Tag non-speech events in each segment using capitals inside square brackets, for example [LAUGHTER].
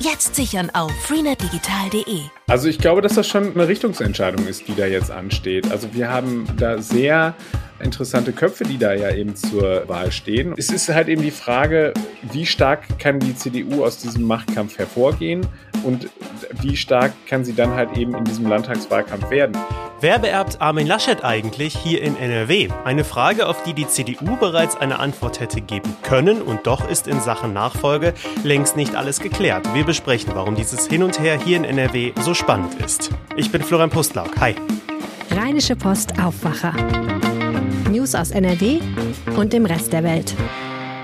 Jetzt sichern auf freenetdigital.de. Also ich glaube, dass das schon eine Richtungsentscheidung ist, die da jetzt ansteht. Also wir haben da sehr interessante Köpfe, die da ja eben zur Wahl stehen. Es ist halt eben die Frage, wie stark kann die CDU aus diesem Machtkampf hervorgehen und wie stark kann sie dann halt eben in diesem Landtagswahlkampf werden. Wer beerbt Armin Laschet eigentlich hier in NRW? Eine Frage, auf die die CDU bereits eine Antwort hätte geben können und doch ist in Sachen Nachfolge längst nicht alles geklärt. Wir besprechen, warum dieses Hin und Her hier in NRW so spannend ist. Ich bin Florian Pustlauk. Hi. Rheinische Post Aufwacher. News aus NRW und dem Rest der Welt.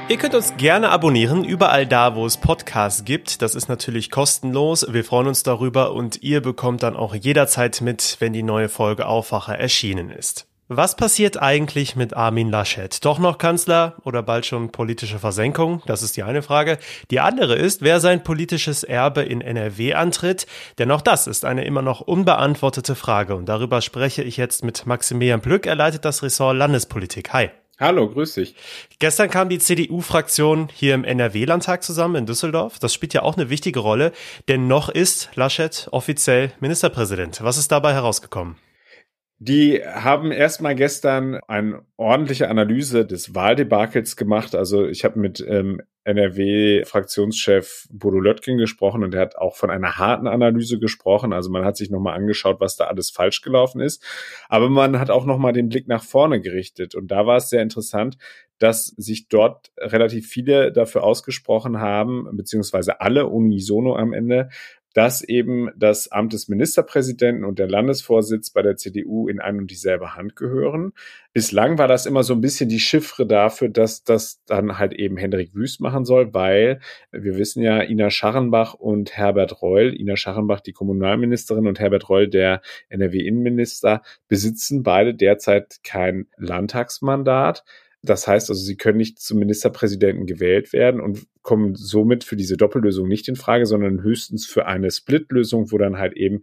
Ihr könnt uns gerne abonnieren, überall da, wo es Podcasts gibt. Das ist natürlich kostenlos. Wir freuen uns darüber und ihr bekommt dann auch jederzeit mit, wenn die neue Folge Aufwacher erschienen ist. Was passiert eigentlich mit Armin Laschet? Doch noch Kanzler oder bald schon politische Versenkung? Das ist die eine Frage. Die andere ist, wer sein politisches Erbe in NRW antritt. Denn auch das ist eine immer noch unbeantwortete Frage. Und darüber spreche ich jetzt mit Maximilian Plück. Er leitet das Ressort Landespolitik. Hi. Hallo, grüß dich. Gestern kam die CDU-Fraktion hier im NRW-Landtag zusammen in Düsseldorf. Das spielt ja auch eine wichtige Rolle, denn noch ist Laschet offiziell Ministerpräsident. Was ist dabei herausgekommen? Die haben erstmal gestern eine ordentliche Analyse des Wahldebakels gemacht. Also ich habe mit ähm, NRW-Fraktionschef Bodo Löttgen gesprochen und er hat auch von einer harten Analyse gesprochen. Also man hat sich nochmal angeschaut, was da alles falsch gelaufen ist. Aber man hat auch nochmal den Blick nach vorne gerichtet. Und da war es sehr interessant, dass sich dort relativ viele dafür ausgesprochen haben, beziehungsweise alle unisono am Ende, dass eben das Amt des Ministerpräsidenten und der Landesvorsitz bei der CDU in ein und dieselbe Hand gehören. Bislang war das immer so ein bisschen die Chiffre dafür, dass das dann halt eben Hendrik Wüst machen soll, weil wir wissen ja, Ina Scharrenbach und Herbert Reul, Ina Scharrenbach die Kommunalministerin und Herbert Reul der NRW-Innenminister, besitzen beide derzeit kein Landtagsmandat. Das heißt also, sie können nicht zum Ministerpräsidenten gewählt werden und kommen somit für diese Doppellösung nicht in Frage, sondern höchstens für eine Split-Lösung, wo dann halt eben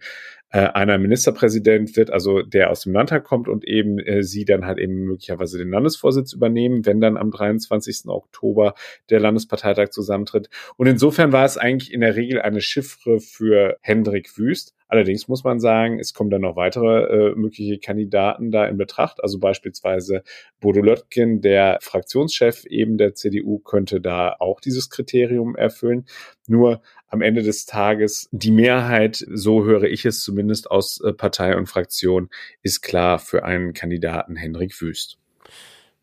äh, einer Ministerpräsident wird, also der aus dem Landtag kommt und eben äh, sie dann halt eben möglicherweise den Landesvorsitz übernehmen, wenn dann am 23. Oktober der Landesparteitag zusammentritt. Und insofern war es eigentlich in der Regel eine Chiffre für Hendrik Wüst. Allerdings muss man sagen, es kommen dann noch weitere äh, mögliche Kandidaten da in Betracht. Also beispielsweise Bodo Löttgen, der Fraktionschef eben der CDU, könnte da auch dieses Kriterium erfüllen. Nur am Ende des Tages die Mehrheit, so höre ich es zumindest aus äh, Partei und Fraktion, ist klar für einen Kandidaten Henrik Wüst.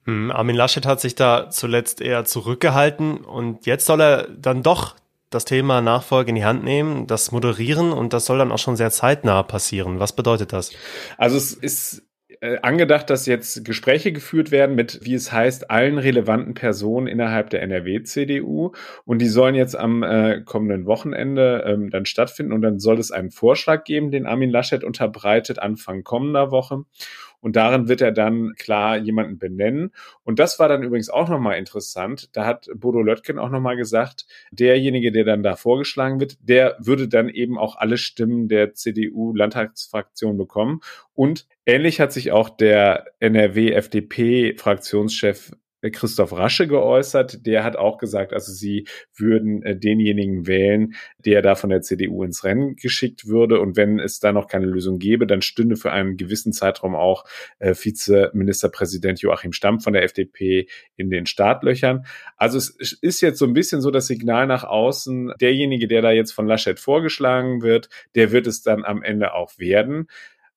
Hm, Armin Laschet hat sich da zuletzt eher zurückgehalten und jetzt soll er dann doch das Thema Nachfolge in die Hand nehmen, das moderieren und das soll dann auch schon sehr zeitnah passieren. Was bedeutet das? Also es ist äh, angedacht, dass jetzt Gespräche geführt werden mit, wie es heißt, allen relevanten Personen innerhalb der NRW-CDU. Und die sollen jetzt am äh, kommenden Wochenende ähm, dann stattfinden. Und dann soll es einen Vorschlag geben, den Armin Laschet unterbreitet, Anfang kommender Woche. Und darin wird er dann klar jemanden benennen. Und das war dann übrigens auch nochmal interessant. Da hat Bodo Löttgen auch nochmal gesagt, derjenige, der dann da vorgeschlagen wird, der würde dann eben auch alle Stimmen der CDU-Landtagsfraktion bekommen. Und ähnlich hat sich auch der NRW-FDP-Fraktionschef Christoph Rasche geäußert. Der hat auch gesagt, also sie würden äh, denjenigen wählen, der da von der CDU ins Rennen geschickt würde. Und wenn es da noch keine Lösung gäbe, dann stünde für einen gewissen Zeitraum auch äh, Vizeministerpräsident Joachim Stamm von der FDP in den Startlöchern. Also es ist jetzt so ein bisschen so das Signal nach außen, derjenige, der da jetzt von Laschet vorgeschlagen wird, der wird es dann am Ende auch werden.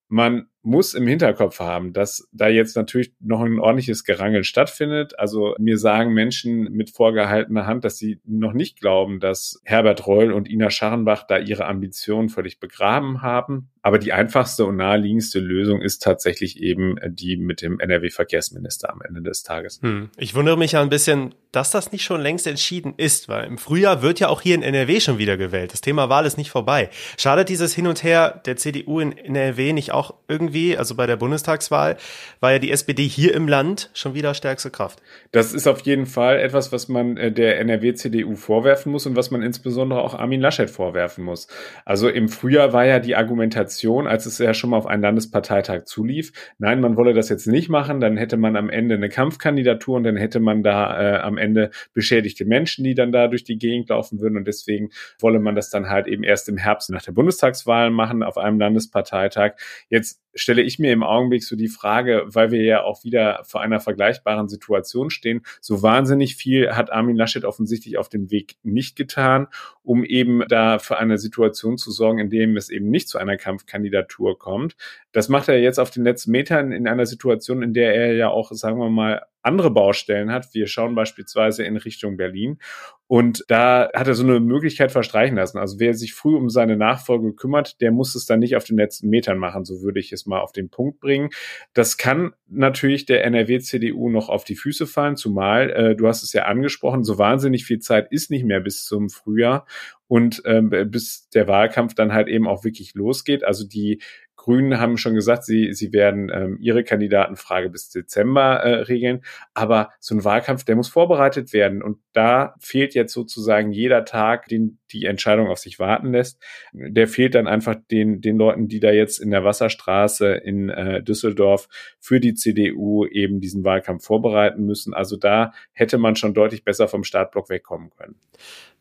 Man muss im Hinterkopf haben, dass da jetzt natürlich noch ein ordentliches Gerangel stattfindet. Also mir sagen Menschen mit vorgehaltener Hand, dass sie noch nicht glauben, dass Herbert Reul und Ina Scharrenbach da ihre Ambitionen völlig begraben haben. Aber die einfachste und naheliegendste Lösung ist tatsächlich eben die mit dem NRW-Verkehrsminister am Ende des Tages. Hm. Ich wundere mich ja ein bisschen, dass das nicht schon längst entschieden ist, weil im Frühjahr wird ja auch hier in NRW schon wieder gewählt. Das Thema Wahl ist nicht vorbei. Schadet dieses Hin und Her der CDU in NRW nicht auch irgendwie, also bei der Bundestagswahl, war ja die SPD hier im Land schon wieder stärkste Kraft. Das ist auf jeden Fall etwas, was man äh, der NRW-CDU vorwerfen muss und was man insbesondere auch Armin Laschet vorwerfen muss. Also im Frühjahr war ja die Argumentation, als es ja schon mal auf einen Landesparteitag zulief, nein, man wolle das jetzt nicht machen, dann hätte man am Ende eine Kampfkandidatur und dann hätte man da äh, am Ende beschädigte Menschen, die dann da durch die Gegend laufen würden und deswegen wolle man das dann halt eben erst im Herbst nach der Bundestagswahl machen auf einem Landesparteitag. Jetzt stelle ich mir im Augenblick so die Frage, weil wir ja auch wieder vor einer vergleichbaren Situation stehen, so wahnsinnig viel hat Armin Laschet offensichtlich auf dem Weg nicht getan, um eben da für eine Situation zu sorgen, in dem es eben nicht zu einer Kampfkandidatur kommt. Das macht er jetzt auf den letzten Metern in einer Situation, in der er ja auch, sagen wir mal, andere Baustellen hat. Wir schauen beispielsweise in Richtung Berlin. Und da hat er so eine Möglichkeit verstreichen lassen. Also wer sich früh um seine Nachfolge kümmert, der muss es dann nicht auf den letzten Metern machen. So würde ich es mal auf den Punkt bringen. Das kann natürlich der NRW-CDU noch auf die Füße fallen, zumal, äh, du hast es ja angesprochen, so wahnsinnig viel Zeit ist nicht mehr bis zum Frühjahr und ähm, bis der Wahlkampf dann halt eben auch wirklich losgeht. Also die Grünen haben schon gesagt, sie, sie werden ähm, ihre Kandidatenfrage bis Dezember äh, regeln. Aber so ein Wahlkampf, der muss vorbereitet werden. Und da fehlt jetzt sozusagen jeder Tag, den die Entscheidung auf sich warten lässt. Der fehlt dann einfach den, den Leuten, die da jetzt in der Wasserstraße in äh, Düsseldorf für die CDU eben diesen Wahlkampf vorbereiten müssen. Also da hätte man schon deutlich besser vom Startblock wegkommen können.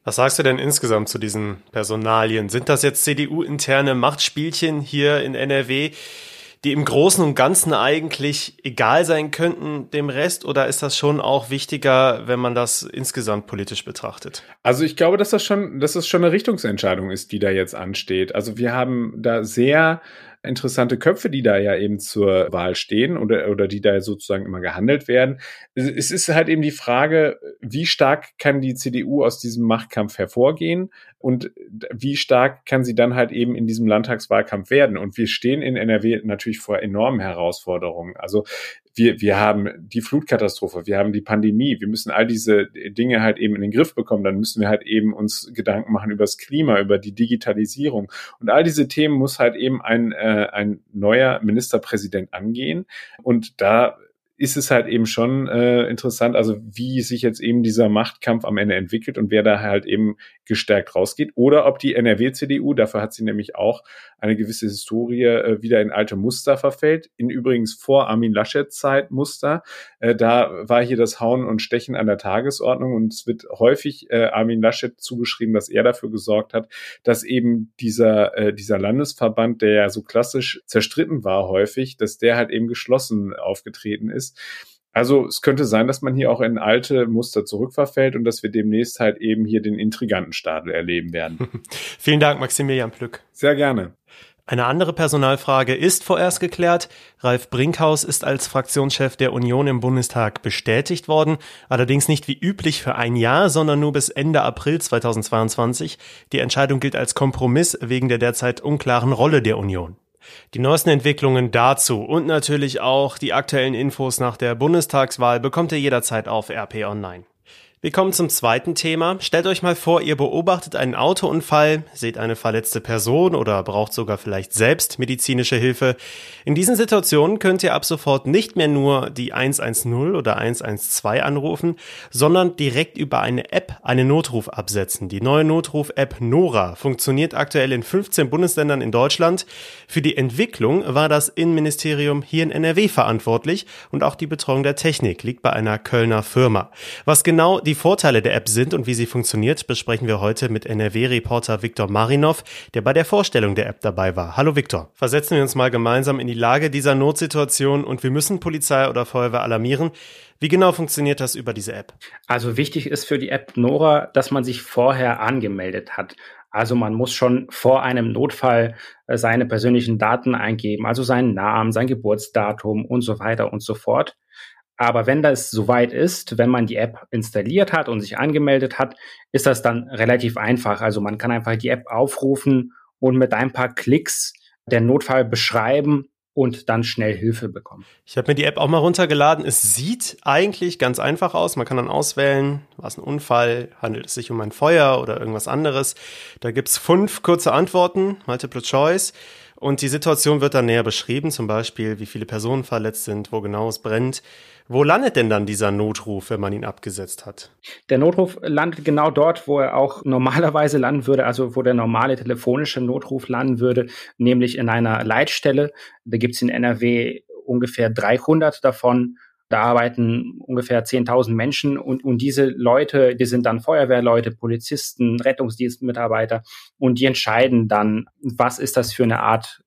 Was sagst du denn insgesamt zu diesen Personalien? Sind das jetzt CDU-interne Machtspielchen hier in NRW, die im Großen und Ganzen eigentlich egal sein könnten dem Rest? Oder ist das schon auch wichtiger, wenn man das insgesamt politisch betrachtet? Also ich glaube, dass das schon, dass das schon eine Richtungsentscheidung ist, die da jetzt ansteht. Also wir haben da sehr interessante Köpfe, die da ja eben zur Wahl stehen oder, oder die da sozusagen immer gehandelt werden. Es ist halt eben die Frage, wie stark kann die CDU aus diesem Machtkampf hervorgehen und wie stark kann sie dann halt eben in diesem Landtagswahlkampf werden. Und wir stehen in NRW natürlich vor enormen Herausforderungen. Also wir, wir haben die Flutkatastrophe, wir haben die Pandemie, wir müssen all diese Dinge halt eben in den Griff bekommen, dann müssen wir halt eben uns Gedanken machen über das Klima, über die Digitalisierung. Und all diese Themen muss halt eben ein, äh, ein neuer Ministerpräsident angehen. Und da ist es halt eben schon äh, interessant, also wie sich jetzt eben dieser Machtkampf am Ende entwickelt und wer da halt eben gestärkt rausgeht. Oder ob die NRW-CDU, dafür hat sie nämlich auch eine gewisse Historie, äh, wieder in alte Muster verfällt. In übrigens vor Armin Laschets Zeit Muster. Äh, da war hier das Hauen und Stechen an der Tagesordnung und es wird häufig äh, Armin Laschet zugeschrieben, dass er dafür gesorgt hat, dass eben dieser, äh, dieser Landesverband, der ja so klassisch zerstritten war häufig, dass der halt eben geschlossen aufgetreten ist also es könnte sein, dass man hier auch in alte Muster zurückverfällt und dass wir demnächst halt eben hier den intriganten Stadel erleben werden. [LAUGHS] Vielen Dank, Maximilian Plück. Sehr gerne. Eine andere Personalfrage ist vorerst geklärt. Ralf Brinkhaus ist als Fraktionschef der Union im Bundestag bestätigt worden, allerdings nicht wie üblich für ein Jahr, sondern nur bis Ende April 2022. Die Entscheidung gilt als Kompromiss wegen der derzeit unklaren Rolle der Union. Die neuesten Entwicklungen dazu und natürlich auch die aktuellen Infos nach der Bundestagswahl bekommt ihr jederzeit auf RP Online. Wir kommen zum zweiten Thema. Stellt euch mal vor, ihr beobachtet einen Autounfall, seht eine verletzte Person oder braucht sogar vielleicht selbst medizinische Hilfe. In diesen Situationen könnt ihr ab sofort nicht mehr nur die 110 oder 112 anrufen, sondern direkt über eine App einen Notruf absetzen. Die neue Notruf-App Nora funktioniert aktuell in 15 Bundesländern in Deutschland. Für die Entwicklung war das Innenministerium hier in NRW verantwortlich und auch die Betreuung der Technik liegt bei einer Kölner Firma. Was genau die Vorteile der App sind und wie sie funktioniert, besprechen wir heute mit NRW-Reporter Viktor Marinov, der bei der Vorstellung der App dabei war. Hallo Viktor. Versetzen wir uns mal gemeinsam in die Lage dieser Notsituation und wir müssen Polizei oder Feuerwehr alarmieren. Wie genau funktioniert das über diese App? Also wichtig ist für die App Nora, dass man sich vorher angemeldet hat. Also man muss schon vor einem Notfall äh, seine persönlichen Daten eingeben, also seinen Namen, sein Geburtsdatum und so weiter und so fort. Aber wenn das soweit ist, wenn man die App installiert hat und sich angemeldet hat, ist das dann relativ einfach. Also man kann einfach die App aufrufen und mit ein paar Klicks den Notfall beschreiben und dann schnell Hilfe bekommen. Ich habe mir die App auch mal runtergeladen. Es sieht eigentlich ganz einfach aus. Man kann dann auswählen, war es ein Unfall, handelt es sich um ein Feuer oder irgendwas anderes. Da gibt's fünf kurze Antworten, Multiple Choice. Und die Situation wird dann näher beschrieben, zum Beispiel, wie viele Personen verletzt sind, wo genau es brennt. Wo landet denn dann dieser Notruf, wenn man ihn abgesetzt hat? Der Notruf landet genau dort, wo er auch [LAUGHS] normalerweise landen würde, also wo der normale telefonische Notruf landen würde, nämlich in einer Leitstelle. Da gibt's in NRW ungefähr 300 davon. Da arbeiten ungefähr 10.000 Menschen und, und diese Leute, die sind dann Feuerwehrleute, Polizisten, Rettungsdienstmitarbeiter und die entscheiden dann, was ist das für eine Art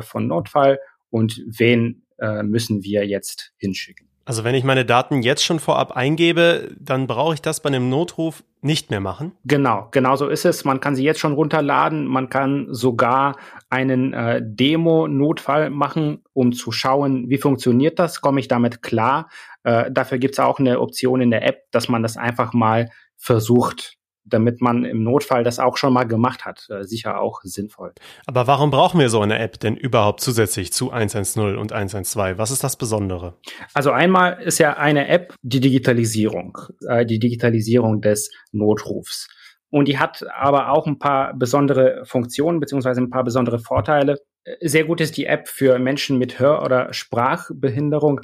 von Notfall und wen äh, müssen wir jetzt hinschicken. Also wenn ich meine Daten jetzt schon vorab eingebe, dann brauche ich das bei einem Notruf nicht mehr machen? Genau, genau so ist es. Man kann sie jetzt schon runterladen. Man kann sogar einen äh, Demo-Notfall machen, um zu schauen, wie funktioniert das, komme ich damit klar. Äh, dafür gibt es auch eine Option in der App, dass man das einfach mal versucht damit man im Notfall das auch schon mal gemacht hat. Äh, sicher auch sinnvoll. Aber warum brauchen wir so eine App denn überhaupt zusätzlich zu 110 und 112? Was ist das Besondere? Also einmal ist ja eine App die Digitalisierung, äh, die Digitalisierung des Notrufs. Und die hat aber auch ein paar besondere Funktionen beziehungsweise ein paar besondere Vorteile. Äh, sehr gut ist die App für Menschen mit Hör- oder Sprachbehinderung,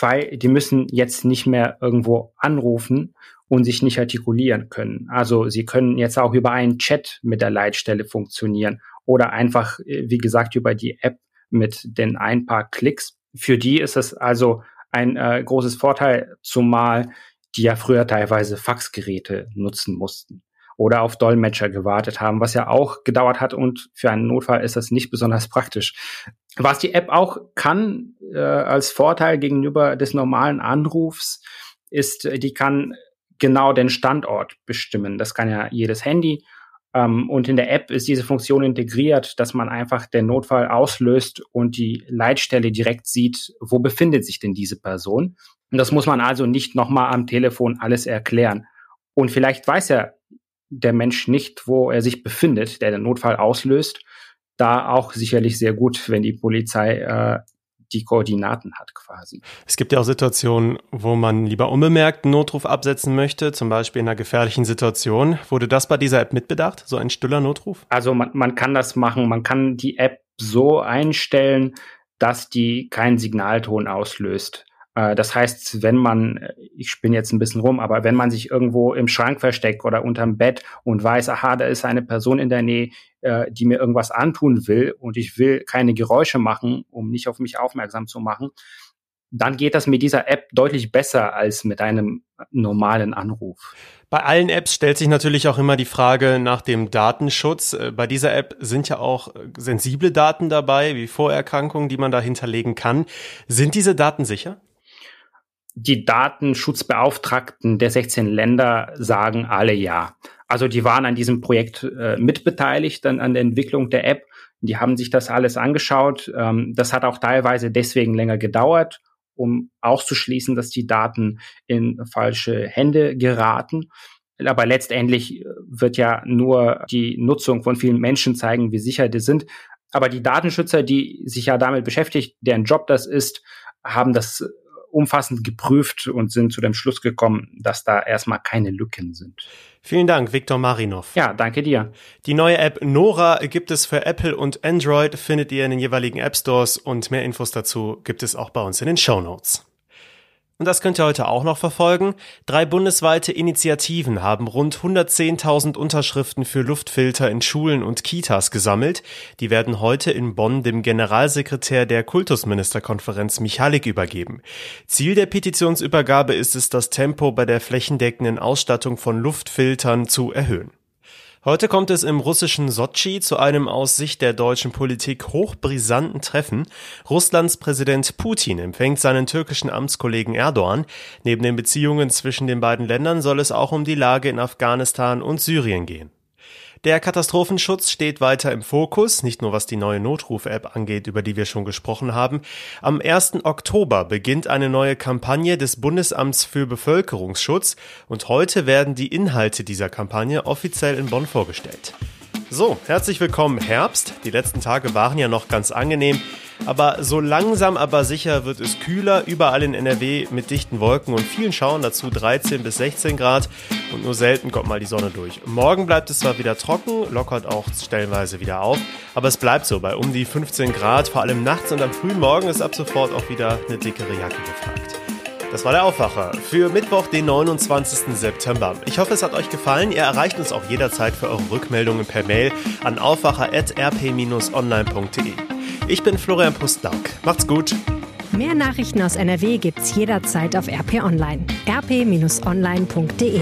weil die müssen jetzt nicht mehr irgendwo anrufen und sich nicht artikulieren können. Also sie können jetzt auch über einen Chat mit der Leitstelle funktionieren oder einfach, äh, wie gesagt, über die App mit den ein paar Klicks. Für die ist es also ein äh, großes Vorteil, zumal die ja früher teilweise Faxgeräte nutzen mussten oder auf Dolmetscher gewartet haben, was ja auch gedauert hat und für einen Notfall ist das nicht besonders praktisch. Was die App auch kann äh, als Vorteil gegenüber des normalen Anrufs, ist, äh, die kann genau den Standort bestimmen. Das kann ja jedes Handy. Ähm, und in der App ist diese Funktion integriert, dass man einfach den Notfall auslöst und die Leitstelle direkt sieht, wo befindet sich denn diese Person. Und das muss man also nicht nochmal am Telefon alles erklären. Und vielleicht weiß ja der Mensch nicht, wo er sich befindet, der den Notfall auslöst. Da auch sicherlich sehr gut, wenn die Polizei äh, die Koordinaten hat quasi. Es gibt ja auch Situationen, wo man lieber unbemerkt einen Notruf absetzen möchte, zum Beispiel in einer gefährlichen Situation. Wurde das bei dieser App mitbedacht, so ein stiller Notruf? Also man, man kann das machen, man kann die App so einstellen, dass die keinen Signalton auslöst. Äh, das heißt, wenn man, äh, ich spinne jetzt ein bisschen rum, aber wenn man sich irgendwo im Schrank versteckt oder unterm Bett und weiß, aha, da ist eine Person in der Nähe, äh, die mir irgendwas antun will und ich will keine Geräusche machen, um nicht auf mich aufmerksam zu machen, dann geht das mit dieser App deutlich besser als mit einem normalen Anruf. Bei allen Apps stellt sich natürlich auch immer die Frage nach dem Datenschutz. Bei dieser App sind ja auch sensible Daten dabei, wie Vorerkrankungen, die man da hinterlegen kann. Sind diese Daten sicher? die Datenschutzbeauftragten der 16 Länder sagen alle ja. Also die waren an diesem Projekt äh, mitbeteiligt, dann an der Entwicklung der App. Die haben sich das alles angeschaut. Ähm, das hat auch teilweise deswegen länger gedauert, um auszuschließen, dass die Daten in falsche Hände geraten. Aber letztendlich wird ja nur die Nutzung von vielen Menschen zeigen, wie sicher die sind. Aber die Datenschützer, die sich ja damit beschäftigt, deren Job das ist, haben das umfassend geprüft und sind zu dem Schluss gekommen, dass da erstmal keine Lücken sind. Vielen Dank, Viktor Marinov. Ja, danke dir. Die neue App Nora gibt es für Apple und Android, findet ihr in den jeweiligen App Stores und mehr Infos dazu gibt es auch bei uns in den Show Notes. Und das könnt ihr heute auch noch verfolgen. Drei bundesweite Initiativen haben rund 110.000 Unterschriften für Luftfilter in Schulen und Kitas gesammelt. Die werden heute in Bonn dem Generalsekretär der Kultusministerkonferenz Michalik übergeben. Ziel der Petitionsübergabe ist es, das Tempo bei der flächendeckenden Ausstattung von Luftfiltern zu erhöhen. Heute kommt es im russischen Sotschi zu einem aus Sicht der deutschen Politik hochbrisanten Treffen. Russlands Präsident Putin empfängt seinen türkischen Amtskollegen Erdogan. Neben den Beziehungen zwischen den beiden Ländern soll es auch um die Lage in Afghanistan und Syrien gehen. Der Katastrophenschutz steht weiter im Fokus, nicht nur was die neue Notruf-App angeht, über die wir schon gesprochen haben. Am 1. Oktober beginnt eine neue Kampagne des Bundesamts für Bevölkerungsschutz und heute werden die Inhalte dieser Kampagne offiziell in Bonn vorgestellt. So, herzlich willkommen Herbst. Die letzten Tage waren ja noch ganz angenehm. Aber so langsam aber sicher wird es kühler, überall in NRW mit dichten Wolken und vielen Schauen dazu 13 bis 16 Grad und nur selten kommt mal die Sonne durch. Morgen bleibt es zwar wieder trocken, lockert auch stellenweise wieder auf, aber es bleibt so bei um die 15 Grad, vor allem nachts und am frühen Morgen ist ab sofort auch wieder eine dickere Jacke gefragt. Das war der Aufwacher für Mittwoch, den 29. September. Ich hoffe, es hat euch gefallen. Ihr erreicht uns auch jederzeit für eure Rückmeldungen per Mail an aufwacher.rp-online.de. Ich bin Florian Pustlauk. Macht's gut. Mehr Nachrichten aus NRW gibt's jederzeit auf RP Online. rp-online.de